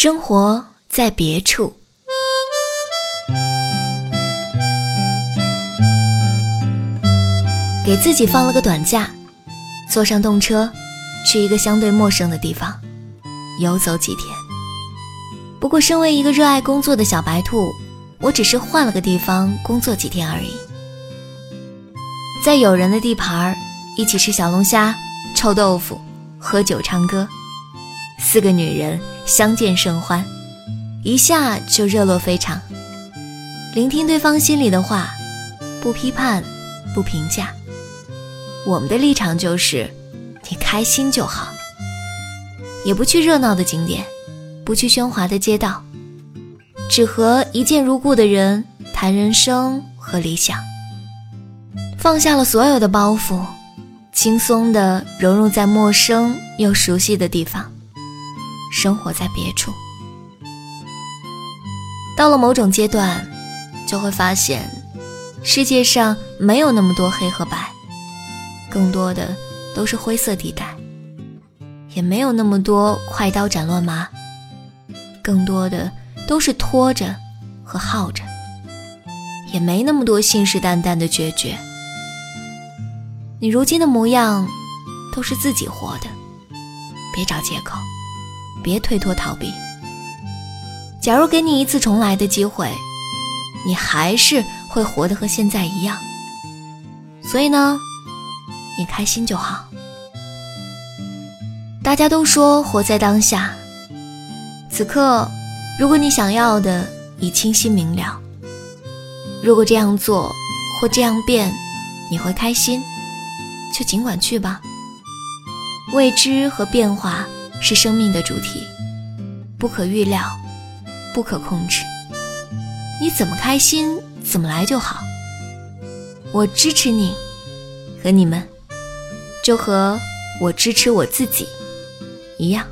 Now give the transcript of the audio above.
生活在别处，给自己放了个短假，坐上动车，去一个相对陌生的地方游走几天。不过，身为一个热爱工作的小白兔，我只是换了个地方工作几天而已。在友人的地盘一起吃小龙虾、臭豆腐、喝酒、唱歌，四个女人相见甚欢，一下就热络非常。聆听对方心里的话，不批判，不评价。我们的立场就是，你开心就好。也不去热闹的景点，不去喧哗的街道，只和一见如故的人谈人生和理想。放下了所有的包袱，轻松地融入在陌生又熟悉的地方，生活在别处。到了某种阶段，就会发现，世界上没有那么多黑和白，更多的都是灰色地带；也没有那么多快刀斩乱麻，更多的都是拖着和耗着；也没那么多信誓旦旦的决绝。你如今的模样，都是自己活的，别找借口，别推脱逃避。假如给你一次重来的机会，你还是会活得和现在一样。所以呢，你开心就好。大家都说活在当下，此刻，如果你想要的已清晰明了，如果这样做或这样变，你会开心。就尽管去吧。未知和变化是生命的主题，不可预料，不可控制。你怎么开心怎么来就好。我支持你和你们，就和我支持我自己一样。